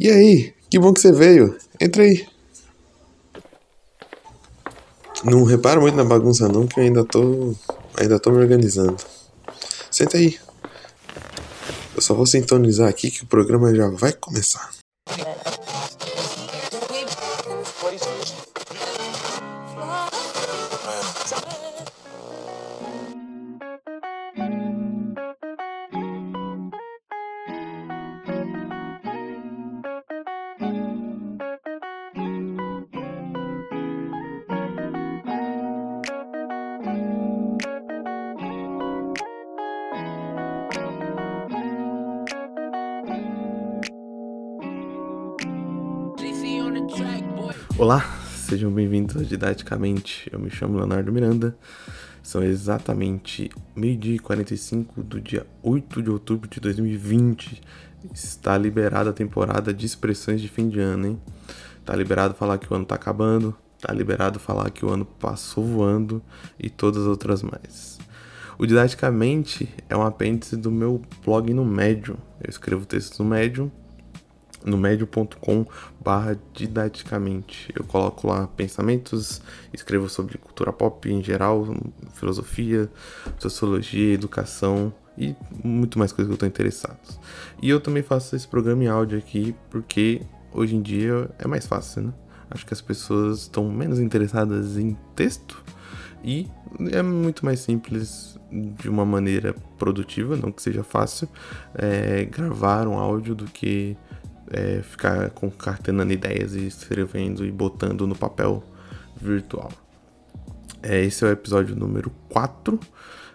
E aí, que bom que você veio. Entra aí. Não repara muito na bagunça não, que eu ainda tô. ainda tô me organizando. Senta aí. Eu só vou sintonizar aqui que o programa já vai começar. Sejam bem-vindos a Didaticamente. Eu me chamo Leonardo Miranda. São exatamente meio-dia e 45 do dia 8 de outubro de 2020. Está liberada a temporada de expressões de fim de ano, hein? Tá liberado falar que o ano tá acabando, tá liberado falar que o ano passou voando e todas as outras mais. O Didaticamente é um apêndice do meu blog no Medium. Eu escrevo textos no Medium no médio.com barra didaticamente. Eu coloco lá pensamentos, escrevo sobre cultura pop em geral, filosofia, sociologia, educação e muito mais coisas que eu estou interessado. E eu também faço esse programa em áudio aqui porque hoje em dia é mais fácil, né? Acho que as pessoas estão menos interessadas em texto e é muito mais simples de uma maneira produtiva, não que seja fácil, é, gravar um áudio do que é, ficar concatenando ideias e escrevendo e botando no papel virtual. É, esse é o episódio número 4,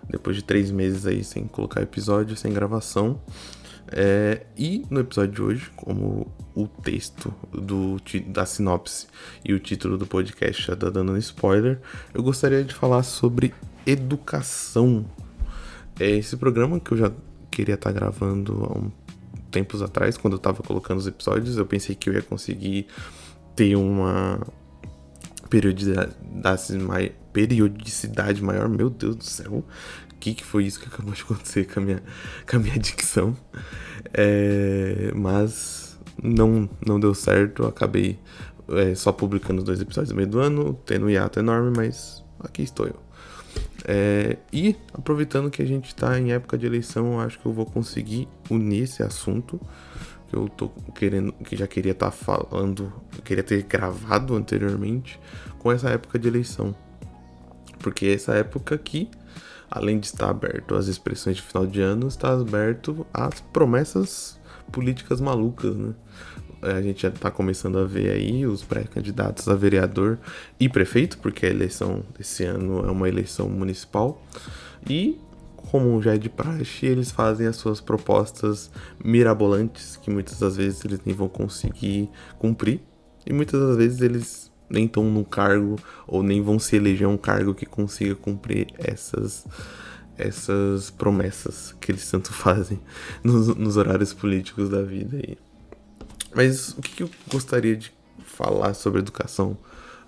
depois de três meses aí sem colocar episódio, sem gravação. É, e no episódio de hoje, como o texto do, da sinopse e o título do podcast já tá dando spoiler, eu gostaria de falar sobre educação. É esse programa que eu já queria estar tá gravando há um tempos atrás, quando eu tava colocando os episódios, eu pensei que eu ia conseguir ter uma periodicidade, maior. Meu Deus do céu, o que, que foi isso que acabou de acontecer com a minha, com a minha dicção? É, mas não, não deu certo, acabei é, só publicando dois episódios no meio do ano, tendo um hiato enorme, mas aqui estou eu. É, e aproveitando que a gente está em época de eleição, acho que eu vou conseguir unir esse assunto que eu tô querendo, que já queria estar tá falando, queria ter gravado anteriormente com essa época de eleição. Porque essa época aqui, além de estar aberto às expressões de final de ano, está aberto às promessas políticas malucas, né? É, a gente já está começando a ver aí os pré-candidatos a vereador e prefeito, porque a eleição desse ano é uma eleição municipal. E, como já é de praxe, eles fazem as suas propostas mirabolantes, que muitas das vezes eles nem vão conseguir cumprir, e muitas das vezes eles nem estão no cargo ou nem vão se eleger um cargo que consiga cumprir essas essas promessas que eles tanto fazem nos, nos horários políticos da vida aí. Mas o que, eu gostaria de falar sobre educação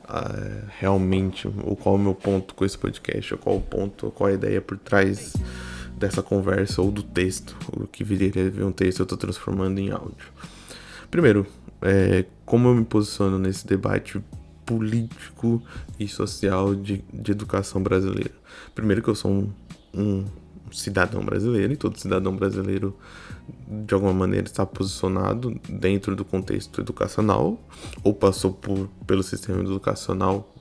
uh, realmente? Ou qual é o meu ponto com esse podcast? Ou qual o ponto, qual a ideia por trás dessa conversa ou do texto? O que viria a ver um texto eu estou transformando em áudio. Primeiro, é, como eu me posiciono nesse debate político e social de, de educação brasileira? Primeiro que eu sou um, um cidadão brasileiro e todo cidadão brasileiro de alguma maneira está posicionado dentro do contexto educacional ou passou por, pelo sistema educacional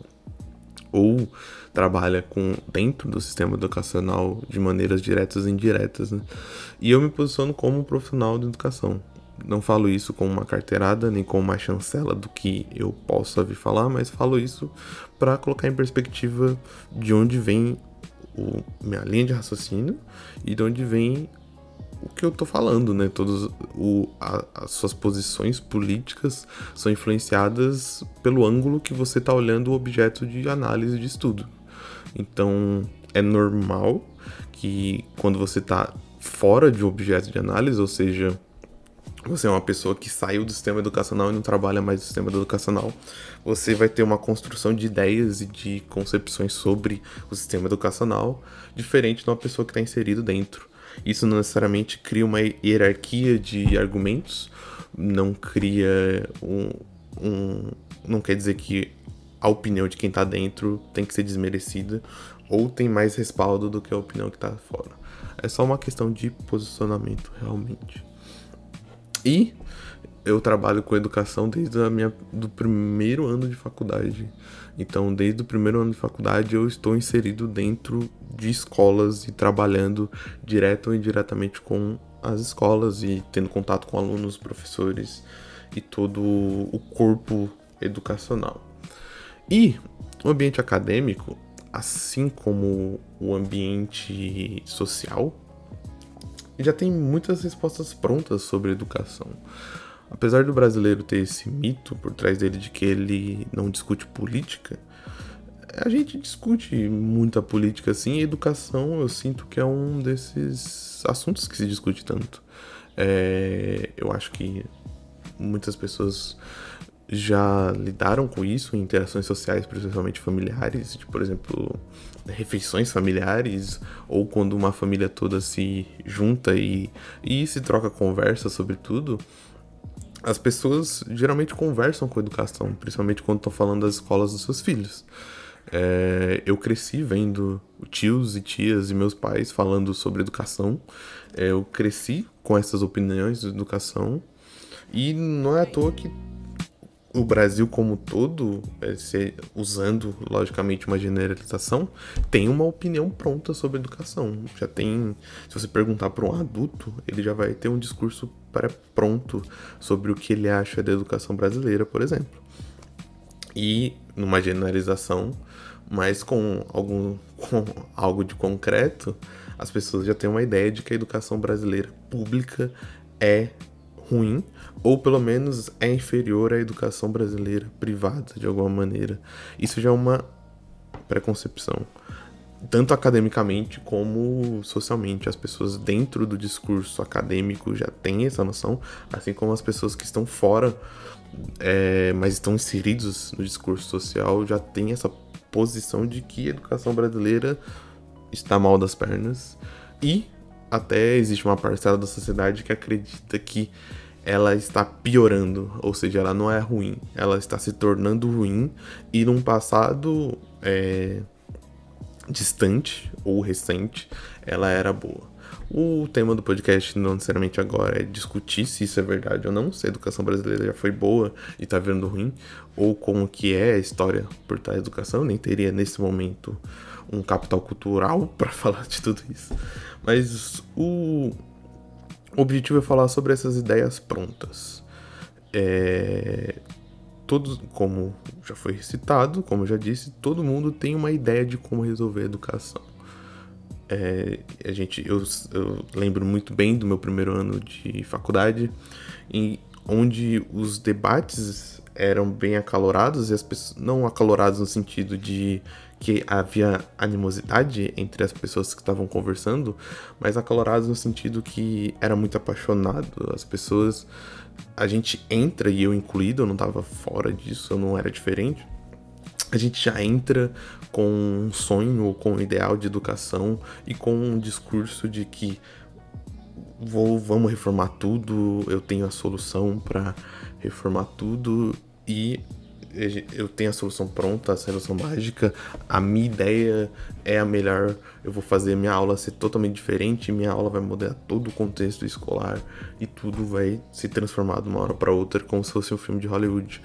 ou trabalha com dentro do sistema educacional de maneiras diretas e indiretas, né? E eu me posiciono como um profissional de educação. Não falo isso com uma carteirada nem com uma chancela do que eu possa vir falar, mas falo isso para colocar em perspectiva de onde vem o, minha linha de raciocínio e de onde vem o que eu tô falando, né? Todas as suas posições políticas são influenciadas pelo ângulo que você tá olhando o objeto de análise de estudo. Então, é normal que quando você tá fora de um objeto de análise, ou seja, você é uma pessoa que saiu do sistema educacional e não trabalha mais no sistema educacional, você vai ter uma construção de ideias e de concepções sobre o sistema educacional diferente de uma pessoa que está inserido dentro. Isso não necessariamente cria uma hierarquia de argumentos, não cria um, um. Não quer dizer que a opinião de quem tá dentro tem que ser desmerecida ou tem mais respaldo do que a opinião que tá fora. É só uma questão de posicionamento, realmente. E eu trabalho com educação desde a minha, do primeiro ano de faculdade. Então, desde o primeiro ano de faculdade, eu estou inserido dentro de escolas e trabalhando direto ou indiretamente com as escolas e tendo contato com alunos, professores e todo o corpo educacional. E o ambiente acadêmico, assim como o ambiente social, já tem muitas respostas prontas sobre educação. Apesar do brasileiro ter esse mito por trás dele de que ele não discute política, a gente discute muita política assim, e educação eu sinto que é um desses assuntos que se discute tanto. É, eu acho que muitas pessoas já lidaram com isso em interações sociais, principalmente familiares, de, por exemplo, refeições familiares, ou quando uma família toda se junta e, e se troca conversa sobre tudo. As pessoas geralmente conversam com educação, principalmente quando estão falando das escolas dos seus filhos. É, eu cresci vendo tios e tias e meus pais falando sobre educação. É, eu cresci com essas opiniões de educação. E não é à toa que o Brasil como todo, é, usando logicamente uma generalização, tem uma opinião pronta sobre educação. Já tem, se você perguntar para um adulto, ele já vai ter um discurso pré-pronto sobre o que ele acha da educação brasileira, por exemplo. E numa generalização, mas com algum com algo de concreto, as pessoas já têm uma ideia de que a educação brasileira pública é ruim, ou pelo menos é inferior à educação brasileira privada, de alguma maneira. Isso já é uma preconcepção, tanto academicamente como socialmente. As pessoas dentro do discurso acadêmico já têm essa noção, assim como as pessoas que estão fora, é, mas estão inseridos no discurso social, já têm essa posição de que a educação brasileira está mal das pernas e até existe uma parcela da sociedade que acredita que ela está piorando, ou seja, ela não é ruim, ela está se tornando ruim e num passado é, distante ou recente ela era boa. O tema do podcast não necessariamente agora é discutir se isso é verdade ou não, se a educação brasileira já foi boa e está virando ruim, ou como que é a história por da educação, nem teria nesse momento um capital cultural para falar de tudo isso. Mas o objetivo é falar sobre essas ideias prontas. É, todos, como já foi citado, como eu já disse, todo mundo tem uma ideia de como resolver a educação. É, a gente, eu, eu, lembro muito bem do meu primeiro ano de faculdade, em, onde os debates eram bem acalorados e as pessoas não acalorados no sentido de que havia animosidade entre as pessoas que estavam conversando, mas acalorados no sentido que era muito apaixonado. As pessoas, a gente entra e eu incluído, eu não estava fora disso, eu não era diferente. A gente já entra com um sonho ou com um ideal de educação e com um discurso de que vou, vamos reformar tudo, eu tenho a solução para reformar tudo e eu tenho a solução pronta, a solução mágica, a minha ideia é a melhor, eu vou fazer minha aula ser totalmente diferente, minha aula vai mudar todo o contexto escolar e tudo vai se transformar de uma hora para outra como se fosse um filme de Hollywood.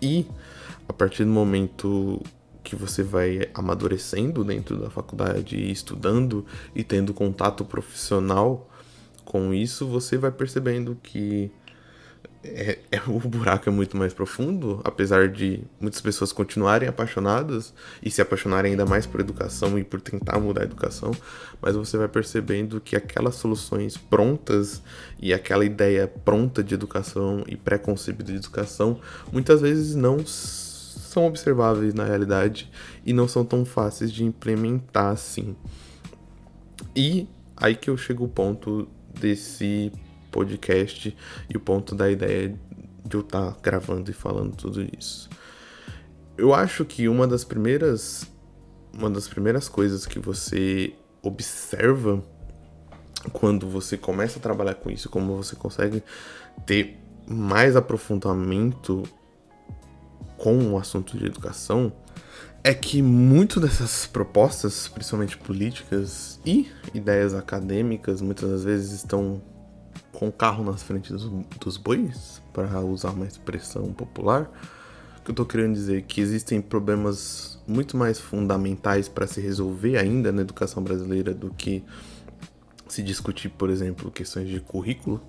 E a partir do momento que você vai amadurecendo dentro da faculdade, estudando e tendo contato profissional com isso, você vai percebendo que é, é, o buraco é muito mais profundo, apesar de muitas pessoas continuarem apaixonadas e se apaixonarem ainda mais por educação e por tentar mudar a educação, mas você vai percebendo que aquelas soluções prontas e aquela ideia pronta de educação e pré-concebida de educação muitas vezes não são observáveis na realidade e não são tão fáceis de implementar assim. E aí que eu chego ao ponto desse podcast e o ponto da ideia de eu estar tá gravando e falando tudo isso. Eu acho que uma das primeiras uma das primeiras coisas que você observa quando você começa a trabalhar com isso, como você consegue ter mais aprofundamento com o assunto de educação, é que muito dessas propostas, principalmente políticas e ideias acadêmicas, muitas das vezes estão com o carro nas frentes dos, dos bois, para usar uma expressão popular. O que eu tô querendo dizer é que existem problemas muito mais fundamentais para se resolver ainda na educação brasileira do que se discutir, por exemplo, questões de currículo.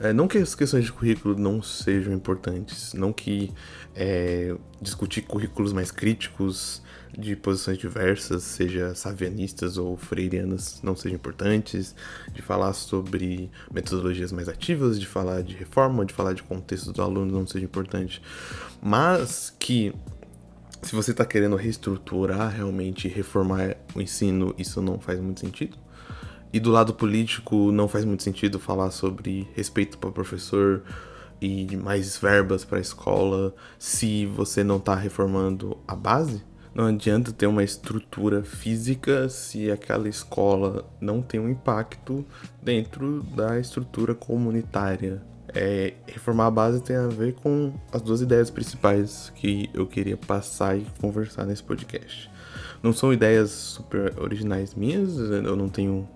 É, não que as questões de currículo não sejam importantes, não que é, discutir currículos mais críticos de posições diversas, seja savianistas ou freirianas, não sejam importantes, de falar sobre metodologias mais ativas, de falar de reforma, de falar de contexto do aluno não seja importante, mas que se você está querendo reestruturar realmente, reformar o ensino, isso não faz muito sentido. E do lado político, não faz muito sentido falar sobre respeito para professor e mais verbas para a escola se você não está reformando a base. Não adianta ter uma estrutura física se aquela escola não tem um impacto dentro da estrutura comunitária. É, reformar a base tem a ver com as duas ideias principais que eu queria passar e conversar nesse podcast. Não são ideias super originais minhas, eu não tenho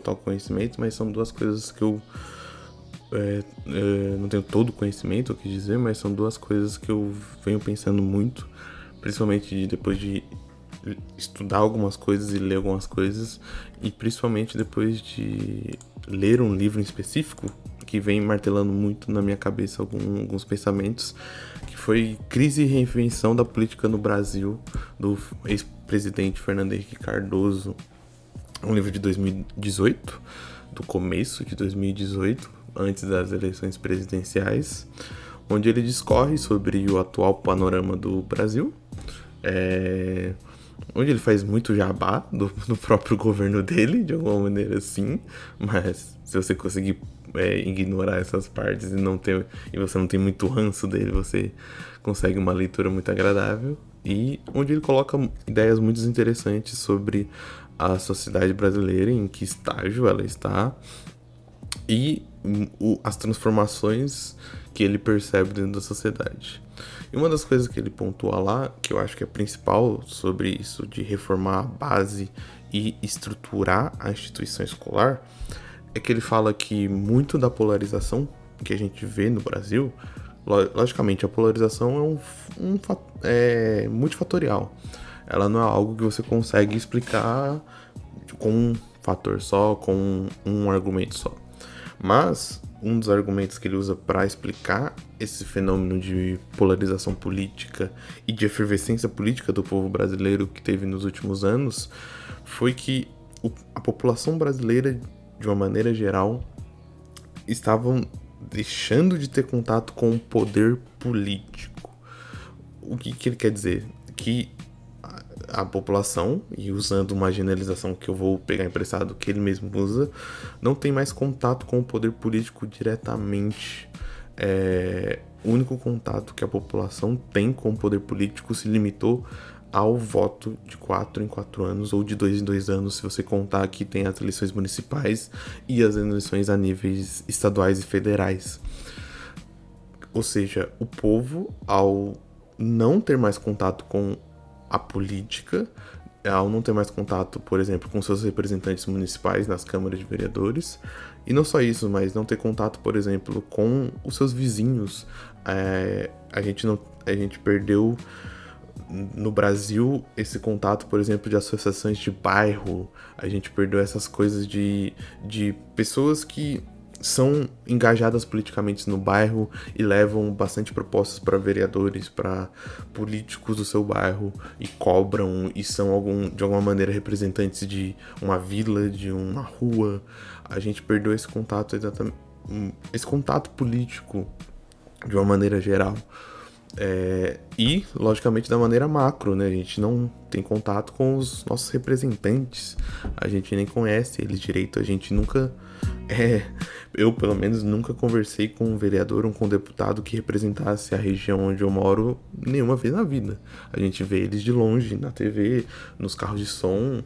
total conhecimento, mas são duas coisas que eu é, é, não tenho todo o conhecimento, o que dizer, mas são duas coisas que eu venho pensando muito, principalmente depois de estudar algumas coisas e ler algumas coisas, e principalmente depois de ler um livro em específico que vem martelando muito na minha cabeça algum, alguns pensamentos, que foi Crise e Reinvenção da Política no Brasil, do ex-presidente Fernando Henrique Cardoso, um livro de 2018, do começo de 2018, antes das eleições presidenciais, onde ele discorre sobre o atual panorama do Brasil, é, onde ele faz muito jabá do, do, próprio governo dele, de alguma maneira sim, mas se você conseguir é, ignorar essas partes e não ter e você não tem muito ranço dele, você consegue uma leitura muito agradável e onde ele coloca ideias muito interessantes sobre a sociedade brasileira, em que estágio ela está e o, as transformações que ele percebe dentro da sociedade. E uma das coisas que ele pontua lá, que eu acho que é principal sobre isso de reformar a base e estruturar a instituição escolar, é que ele fala que muito da polarização que a gente vê no Brasil, logicamente a polarização é um, um é multifatorial ela não é algo que você consegue explicar com um fator só, com um argumento só. Mas um dos argumentos que ele usa para explicar esse fenômeno de polarização política e de efervescência política do povo brasileiro que teve nos últimos anos foi que a população brasileira, de uma maneira geral, estavam deixando de ter contato com o poder político. O que, que ele quer dizer? Que a população, e usando uma generalização que eu vou pegar emprestado que ele mesmo usa, não tem mais contato com o poder político diretamente. É, o único contato que a população tem com o poder político se limitou ao voto de 4 em 4 anos ou de 2 em 2 anos, se você contar que tem as eleições municipais e as eleições a níveis estaduais e federais. Ou seja, o povo, ao não ter mais contato com a política, ao não ter mais contato, por exemplo, com seus representantes municipais nas câmaras de vereadores. E não só isso, mas não ter contato, por exemplo, com os seus vizinhos. É, a, gente não, a gente perdeu no Brasil esse contato, por exemplo, de associações de bairro. A gente perdeu essas coisas de, de pessoas que são engajadas politicamente no bairro e levam bastante propostas para vereadores, para políticos do seu bairro e cobram e são algum, de alguma maneira representantes de uma vila, de uma rua. A gente perdeu esse contato exatamente esse contato político de uma maneira geral. É, e, logicamente, da maneira macro, né? A gente não tem contato com os nossos representantes, a gente nem conhece eles direito, a gente nunca. É, eu, pelo menos, nunca conversei com um vereador ou com um deputado que representasse a região onde eu moro nenhuma vez na vida. A gente vê eles de longe, na TV, nos carros de som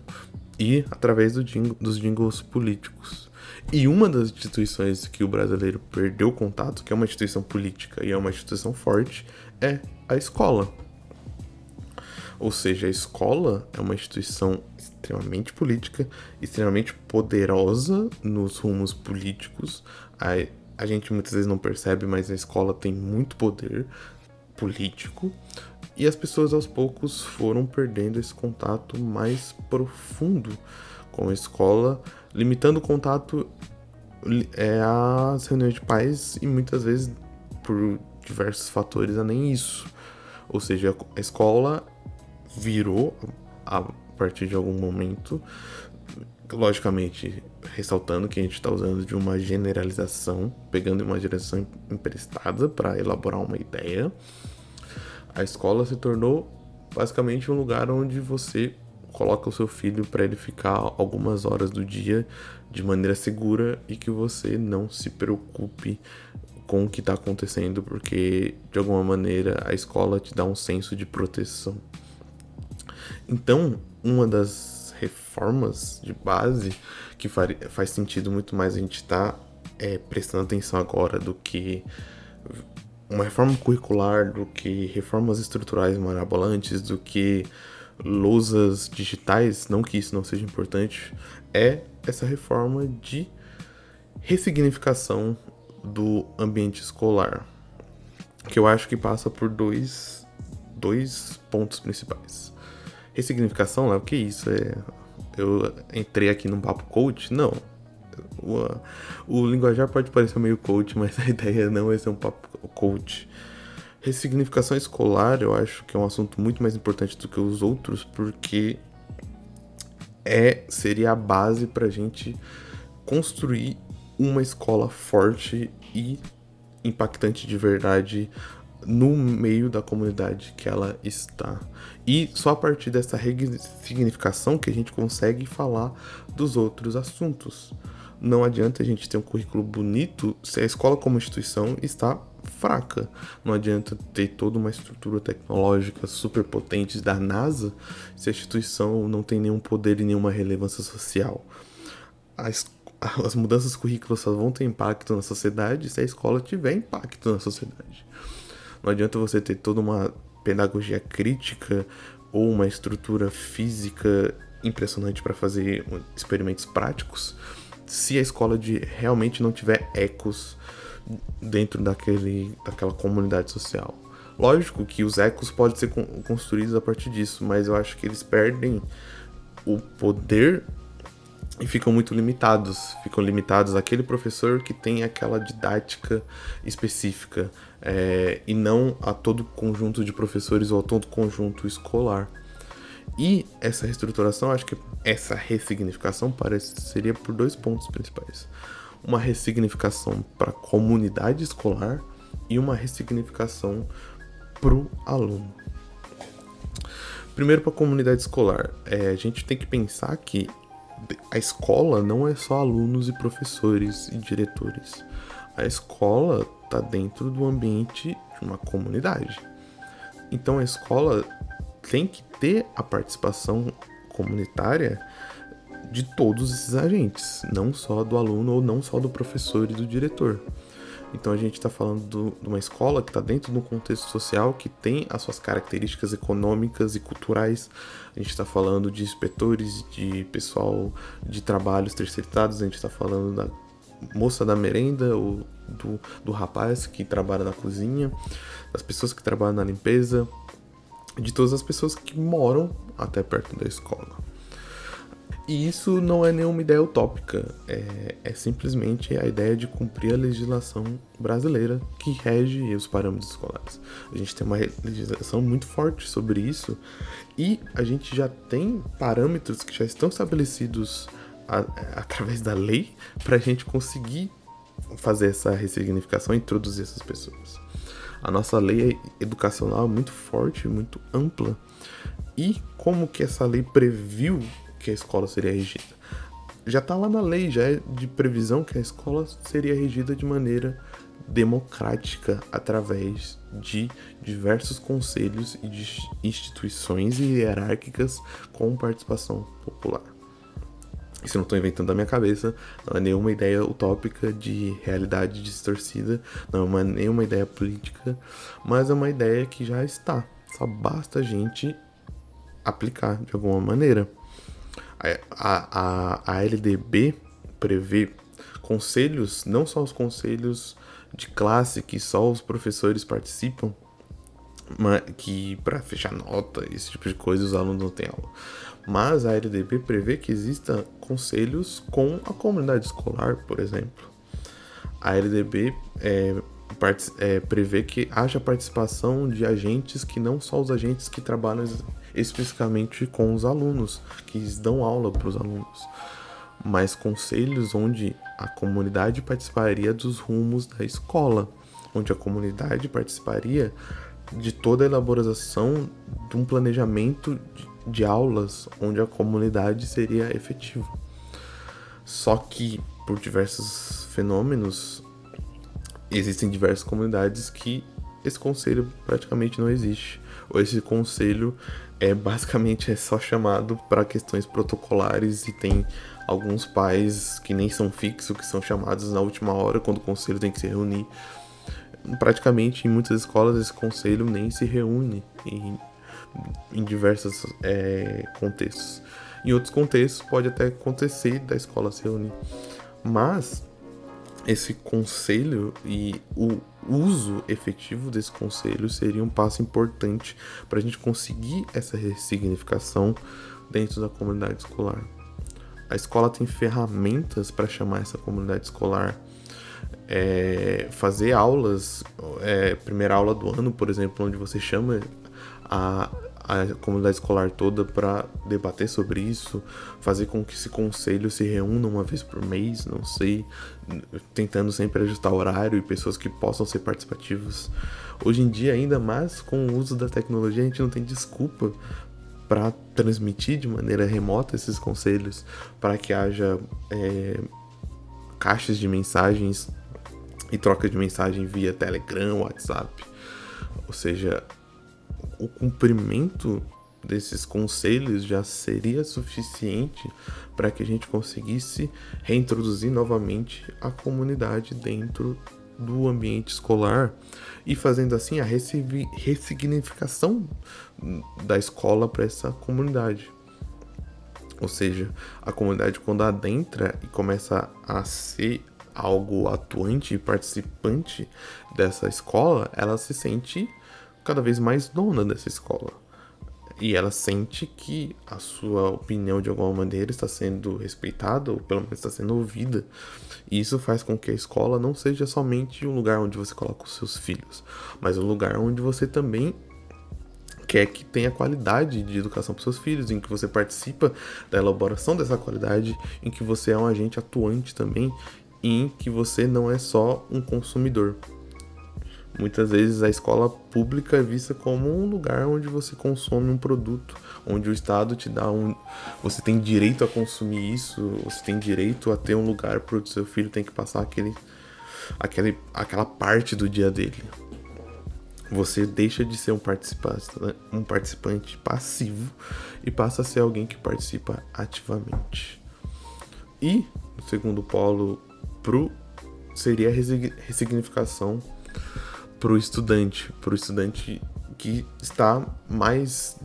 e através do dos jingles políticos. E uma das instituições que o brasileiro perdeu contato, que é uma instituição política e é uma instituição forte, é a escola. Ou seja, a escola é uma instituição extremamente política, extremamente poderosa nos rumos políticos. A, a gente muitas vezes não percebe, mas a escola tem muito poder político. E as pessoas aos poucos foram perdendo esse contato mais profundo com a escola, limitando o contato é, às reuniões de pais e muitas vezes por diversos fatores a nem isso. Ou seja, a escola virou a partir de algum momento, logicamente ressaltando que a gente está usando de uma generalização, pegando uma direção emprestada para elaborar uma ideia. A escola se tornou basicamente um lugar onde você coloca o seu filho para ele ficar algumas horas do dia de maneira segura e que você não se preocupe com o que está acontecendo, porque de alguma maneira a escola te dá um senso de proteção. Então, uma das reformas de base que faz sentido muito mais a gente estar tá, é, prestando atenção agora do que uma reforma curricular, do que reformas estruturais marabolantes, do que lousas digitais, não que isso não seja importante, é essa reforma de ressignificação do ambiente escolar, que eu acho que passa por dois, dois pontos principais. Ressignificação, é o que isso? É, eu entrei aqui num papo coach? Não. O, o linguajar pode parecer meio coach, mas a ideia não é ser um papo coach. Ressignificação escolar, eu acho que é um assunto muito mais importante do que os outros, porque é seria a base para a gente construir uma escola forte e impactante de verdade no meio da comunidade que ela está. E só a partir dessa ressignificação que a gente consegue falar dos outros assuntos. Não adianta a gente ter um currículo bonito se a escola como instituição está fraca. Não adianta ter toda uma estrutura tecnológica super potente da NASA se a instituição não tem nenhum poder e nenhuma relevância social. As, as mudanças curriculares só vão ter impacto na sociedade se a escola tiver impacto na sociedade. Não adianta você ter toda uma pedagogia crítica ou uma estrutura física impressionante para fazer experimentos práticos se a escola de realmente não tiver ecos dentro daquele, daquela comunidade social. Lógico que os ecos podem ser construídos a partir disso, mas eu acho que eles perdem o poder e ficam muito limitados. Ficam limitados àquele professor que tem aquela didática específica é, e não a todo conjunto de professores ou a todo conjunto escolar. E essa reestruturação, acho que essa ressignificação parece seria por dois pontos principais uma ressignificação para a comunidade escolar e uma ressignificação para o aluno. Primeiro, para a comunidade escolar, é, a gente tem que pensar que a escola não é só alunos e professores e diretores. A escola está dentro do ambiente de uma comunidade. Então a escola tem que ter a participação comunitária de todos esses agentes, não só do aluno ou não só do professor e do diretor. Então a gente está falando do, de uma escola que está dentro de um contexto social que tem as suas características econômicas e culturais. A gente está falando de inspetores, de pessoal de trabalhos terceirizados, a gente está falando da moça da merenda, ou do, do rapaz que trabalha na cozinha, das pessoas que trabalham na limpeza, de todas as pessoas que moram até perto da escola. E isso não é nenhuma ideia utópica, é, é, simplesmente a ideia de cumprir a legislação brasileira que rege os parâmetros escolares. A gente tem uma legislação muito forte sobre isso e a gente já tem parâmetros que já estão estabelecidos a, através da lei para a gente conseguir fazer essa ressignificação e introduzir essas pessoas. A nossa lei educacional é muito forte, muito ampla. E como que essa lei previu que a escola seria regida. Já está lá na lei, já é de previsão que a escola seria regida de maneira democrática através de diversos conselhos e de instituições hierárquicas com participação popular. Isso eu não estou inventando da minha cabeça, não é nenhuma ideia utópica de realidade distorcida, não é uma, nenhuma ideia política, mas é uma ideia que já está. Só basta a gente aplicar de alguma maneira. A, a, a LDB prevê conselhos, não só os conselhos de classe que só os professores participam, mas que para fechar nota, esse tipo de coisa, os alunos não têm aula. Mas a LDB prevê que exista conselhos com a comunidade escolar, por exemplo. A LDB é, é, prevê que haja participação de agentes que não só os agentes que trabalham especificamente com os alunos, que dão aula para os alunos, mas conselhos onde a comunidade participaria dos rumos da escola, onde a comunidade participaria de toda a elaboração de um planejamento de, de aulas onde a comunidade seria efetiva. Só que por diversos fenômenos existem diversas comunidades que esse conselho praticamente não existe. Ou esse conselho é basicamente é só chamado para questões protocolares e tem alguns pais que nem são fixos, que são chamados na última hora quando o conselho tem que se reunir. Praticamente em muitas escolas esse conselho nem se reúne em, em diversos é, contextos. Em outros contextos pode até acontecer da escola se reunir. Mas esse conselho e o uso efetivo desse conselho seria um passo importante para a gente conseguir essa ressignificação dentro da comunidade escolar. A escola tem ferramentas para chamar essa comunidade escolar. É, fazer aulas, é, primeira aula do ano, por exemplo, onde você chama a, a comunidade escolar toda para debater sobre isso, fazer com que esse conselho se reúna uma vez por mês, não sei, tentando sempre ajustar horário e pessoas que possam ser participativas. Hoje em dia, ainda mais com o uso da tecnologia, a gente não tem desculpa para transmitir de maneira remota esses conselhos, para que haja é, caixas de mensagens e troca de mensagem via Telegram, WhatsApp. Ou seja, o cumprimento desses conselhos já seria suficiente para que a gente conseguisse reintroduzir novamente a comunidade dentro do ambiente escolar e fazendo assim a ressignificação da escola para essa comunidade. Ou seja, a comunidade quando adentra e começa a ser algo atuante e participante dessa escola, ela se sente cada vez mais dona dessa escola. E ela sente que a sua opinião de alguma maneira está sendo respeitada, ou pelo menos está sendo ouvida. E isso faz com que a escola não seja somente um lugar onde você coloca os seus filhos, mas um lugar onde você também quer que tenha qualidade de educação para seus filhos, em que você participa da elaboração dessa qualidade, em que você é um agente atuante também, e em que você não é só um consumidor. Muitas vezes a escola pública é vista como um lugar onde você consome um produto, onde o Estado te dá um. Você tem direito a consumir isso, você tem direito a ter um lugar para o seu filho tem que passar aquele, aquele, aquela parte do dia dele. Você deixa de ser um participante, um participante passivo e passa a ser alguém que participa ativamente. E o segundo polo pro seria a ressignificação para o estudante, para o estudante que está mais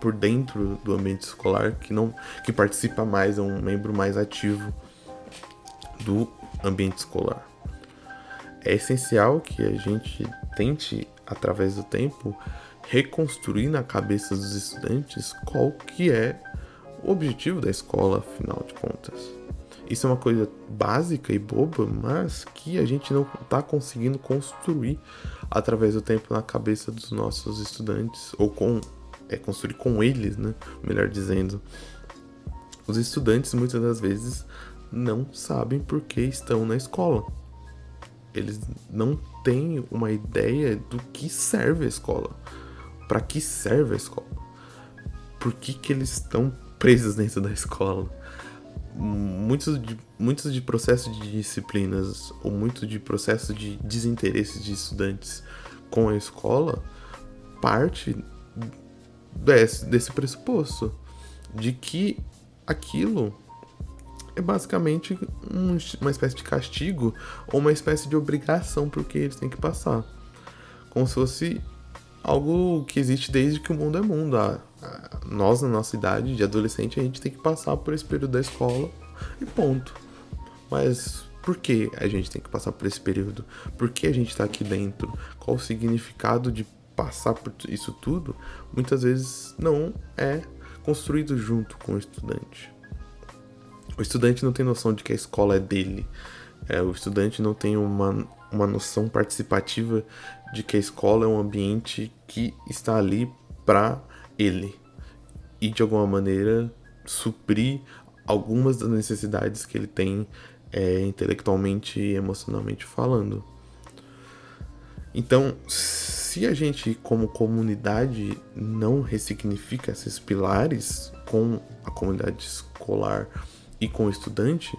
por dentro do ambiente escolar, que não que participa mais, é um membro mais ativo do ambiente escolar. É essencial que a gente tente através do tempo reconstruir na cabeça dos estudantes qual que é o objetivo da escola, afinal de contas. Isso é uma coisa básica e boba, mas que a gente não está conseguindo construir através do tempo na cabeça dos nossos estudantes, ou com é, construir com eles, né? Melhor dizendo. Os estudantes muitas das vezes não sabem por que estão na escola. Eles não têm uma ideia do que serve a escola. Para que serve a escola? Por que, que eles estão presos dentro da escola? Muitos de, muitos de processos de disciplinas ou muito de processo de desinteresse de estudantes com a escola parte desse, desse pressuposto de que aquilo é basicamente um, uma espécie de castigo ou uma espécie de obrigação porque eles têm que passar. Como se fosse algo que existe desde que o mundo é mundo. Ah, nós, na nossa idade de adolescente, a gente tem que passar por esse período da escola e ponto. Mas por que a gente tem que passar por esse período? Por que a gente está aqui dentro? Qual o significado de passar por isso tudo? Muitas vezes não é construído junto com o estudante. O estudante não tem noção de que a escola é dele. É, o estudante não tem uma, uma noção participativa de que a escola é um ambiente que está ali para ele e de alguma maneira suprir algumas das necessidades que ele tem é, intelectualmente e emocionalmente falando. Então, se a gente, como comunidade, não ressignifica esses pilares com a comunidade escolar e com o estudante,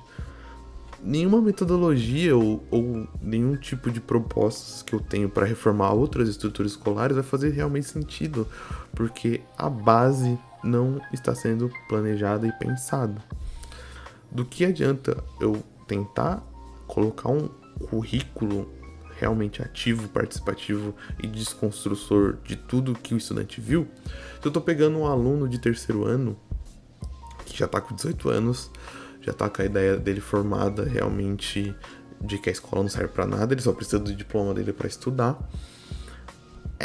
nenhuma metodologia ou, ou nenhum tipo de propostas que eu tenho para reformar outras estruturas escolares vai fazer realmente sentido, porque a base não está sendo planejada e pensada. Do que adianta eu tentar colocar um currículo realmente ativo, participativo e desconstrutor de tudo que o estudante viu? Se eu estou pegando um aluno de terceiro ano que já está com 18 anos, já está com a ideia dele formada realmente de que a escola não serve para nada, ele só precisa do diploma dele para estudar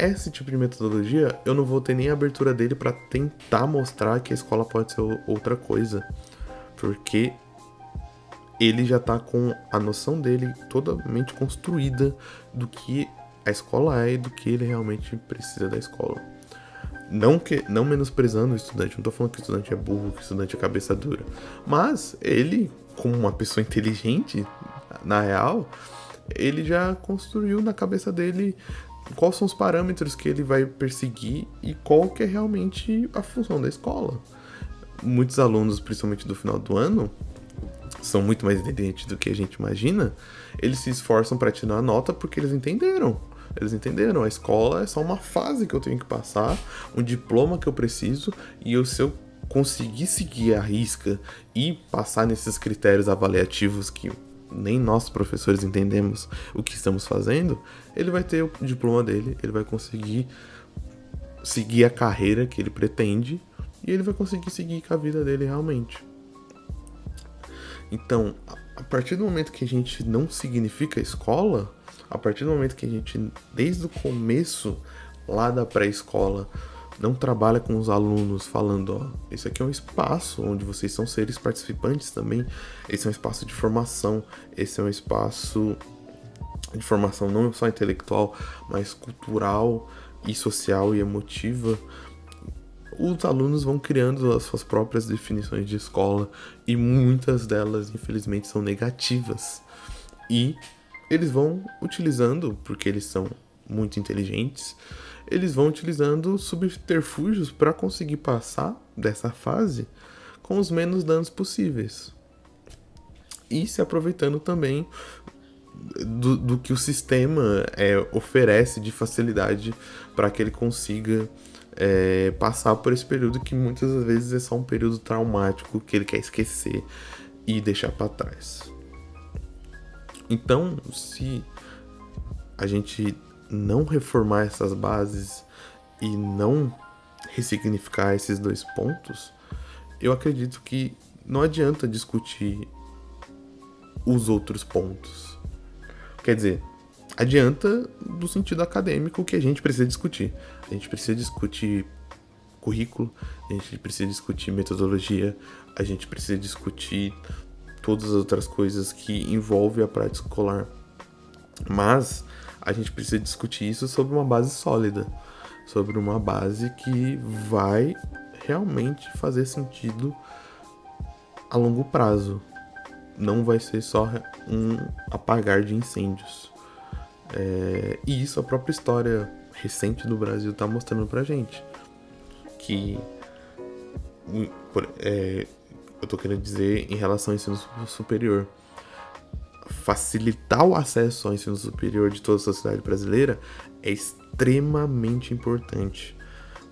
esse tipo de metodologia, eu não vou ter nem a abertura dele para tentar mostrar que a escola pode ser outra coisa. Porque ele já tá com a noção dele totalmente construída do que a escola é e do que ele realmente precisa da escola. Não que não menosprezando o estudante, não tô falando que o estudante é burro, que o estudante é cabeça dura. Mas ele, como uma pessoa inteligente, na real, ele já construiu na cabeça dele quais são os parâmetros que ele vai perseguir e qual que é realmente a função da escola. Muitos alunos, principalmente do final do ano, são muito mais inteligentes do que a gente imagina. Eles se esforçam para tirar a nota porque eles entenderam. Eles entenderam, a escola é só uma fase que eu tenho que passar, um diploma que eu preciso, e eu, se eu conseguir seguir a risca e passar nesses critérios avaliativos que nem nós professores entendemos o que estamos fazendo, ele vai ter o diploma dele, ele vai conseguir seguir a carreira que ele pretende e ele vai conseguir seguir com a vida dele realmente. Então, a partir do momento que a gente não significa escola, a partir do momento que a gente, desde o começo lá da pré-escola, não trabalha com os alunos falando, ó, esse aqui é um espaço onde vocês são seres participantes também. Esse é um espaço de formação, esse é um espaço de formação não só intelectual, mas cultural e social e emotiva. Os alunos vão criando as suas próprias definições de escola e muitas delas, infelizmente, são negativas. E eles vão utilizando, porque eles são muito inteligentes, eles vão utilizando subterfúgios para conseguir passar dessa fase com os menos danos possíveis. E se aproveitando também do, do que o sistema é, oferece de facilidade para que ele consiga é, passar por esse período que muitas vezes é só um período traumático que ele quer esquecer e deixar para trás. Então, se a gente não reformar essas bases e não ressignificar esses dois pontos, eu acredito que não adianta discutir os outros pontos. Quer dizer, adianta do sentido acadêmico que a gente precisa discutir. A gente precisa discutir currículo, a gente precisa discutir metodologia, a gente precisa discutir todas as outras coisas que envolvem a prática escolar. Mas a gente precisa discutir isso sobre uma base sólida, sobre uma base que vai realmente fazer sentido a longo prazo. Não vai ser só um apagar de incêndios. É, e isso a própria história recente do Brasil está mostrando pra gente. Que é, eu tô querendo dizer em relação ao ensino superior facilitar o acesso ao ensino superior de toda a sociedade brasileira é extremamente importante.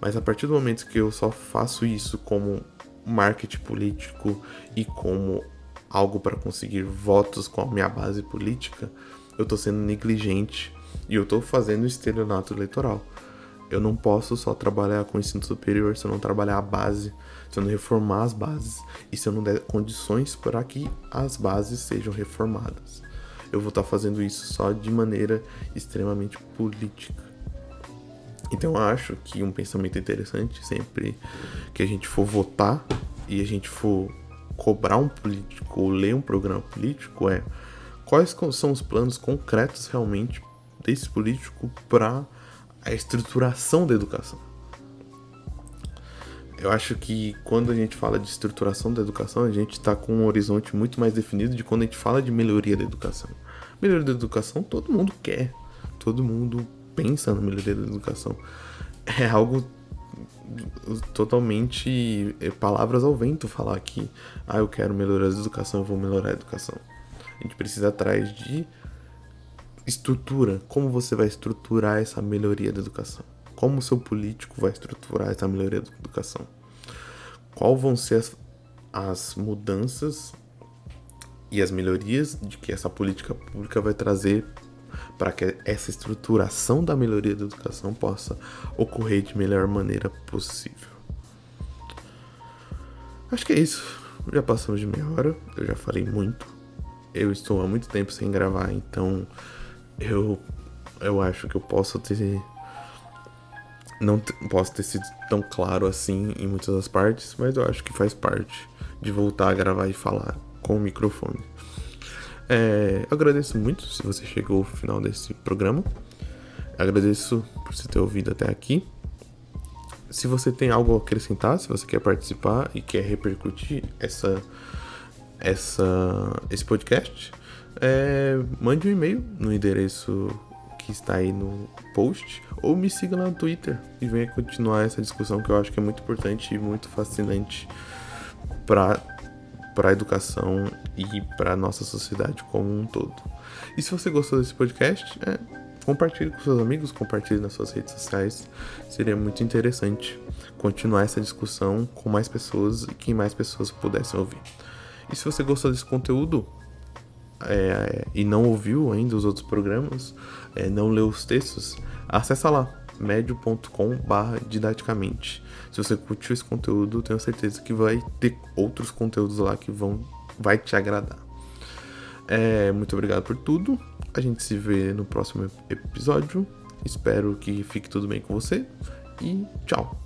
Mas a partir do momento que eu só faço isso como marketing político e como algo para conseguir votos com a minha base política, eu tô sendo negligente e eu tô fazendo estelionato eleitoral. Eu não posso só trabalhar com o ensino superior se eu não trabalhar a base, se eu não reformar as bases e se eu não der condições para que as bases sejam reformadas. Eu vou estar tá fazendo isso só de maneira extremamente política. Então eu acho que um pensamento interessante sempre que a gente for votar e a gente for cobrar um político ou ler um programa político é quais são os planos concretos realmente desse político para a estruturação da educação. Eu acho que quando a gente fala de estruturação da educação, a gente está com um horizonte muito mais definido de quando a gente fala de melhoria da educação. Melhoria da educação todo mundo quer, todo mundo pensa na melhoria da educação. É algo totalmente é, palavras ao vento falar que ah, eu quero melhorar a educação, eu vou melhorar a educação. A gente precisa atrás de estrutura. Como você vai estruturar essa melhoria da educação? Como o seu político vai estruturar essa melhoria da educação? Qual vão ser as, as mudanças e as melhorias de que essa política pública vai trazer para que essa estruturação da melhoria da educação possa ocorrer de melhor maneira possível. Acho que é isso. Já passamos de meia hora, eu já falei muito. Eu estou há muito tempo sem gravar, então eu eu acho que eu posso ter não posso ter sido tão claro assim em muitas das partes, mas eu acho que faz parte de voltar a gravar e falar com o microfone. É, agradeço muito se você chegou ao final desse programa. Agradeço por você ter ouvido até aqui. Se você tem algo a acrescentar, se você quer participar e quer repercutir essa, essa, esse podcast, é, mande um e-mail no endereço que está aí no post ou me siga lá no Twitter e venha continuar essa discussão que eu acho que é muito importante e muito fascinante para para a educação e para a nossa sociedade como um todo. E se você gostou desse podcast, é, compartilhe com seus amigos, compartilhe nas suas redes sociais. Seria muito interessante continuar essa discussão com mais pessoas e que mais pessoas pudessem ouvir. E se você gostou desse conteúdo é, e não ouviu ainda os outros programas, é, não leu os textos, acessa lá médio.com barra didaticamente. Se você curtiu esse conteúdo, tenho certeza que vai ter outros conteúdos lá que vão vai te agradar. É, muito obrigado por tudo. A gente se vê no próximo episódio. Espero que fique tudo bem com você e tchau.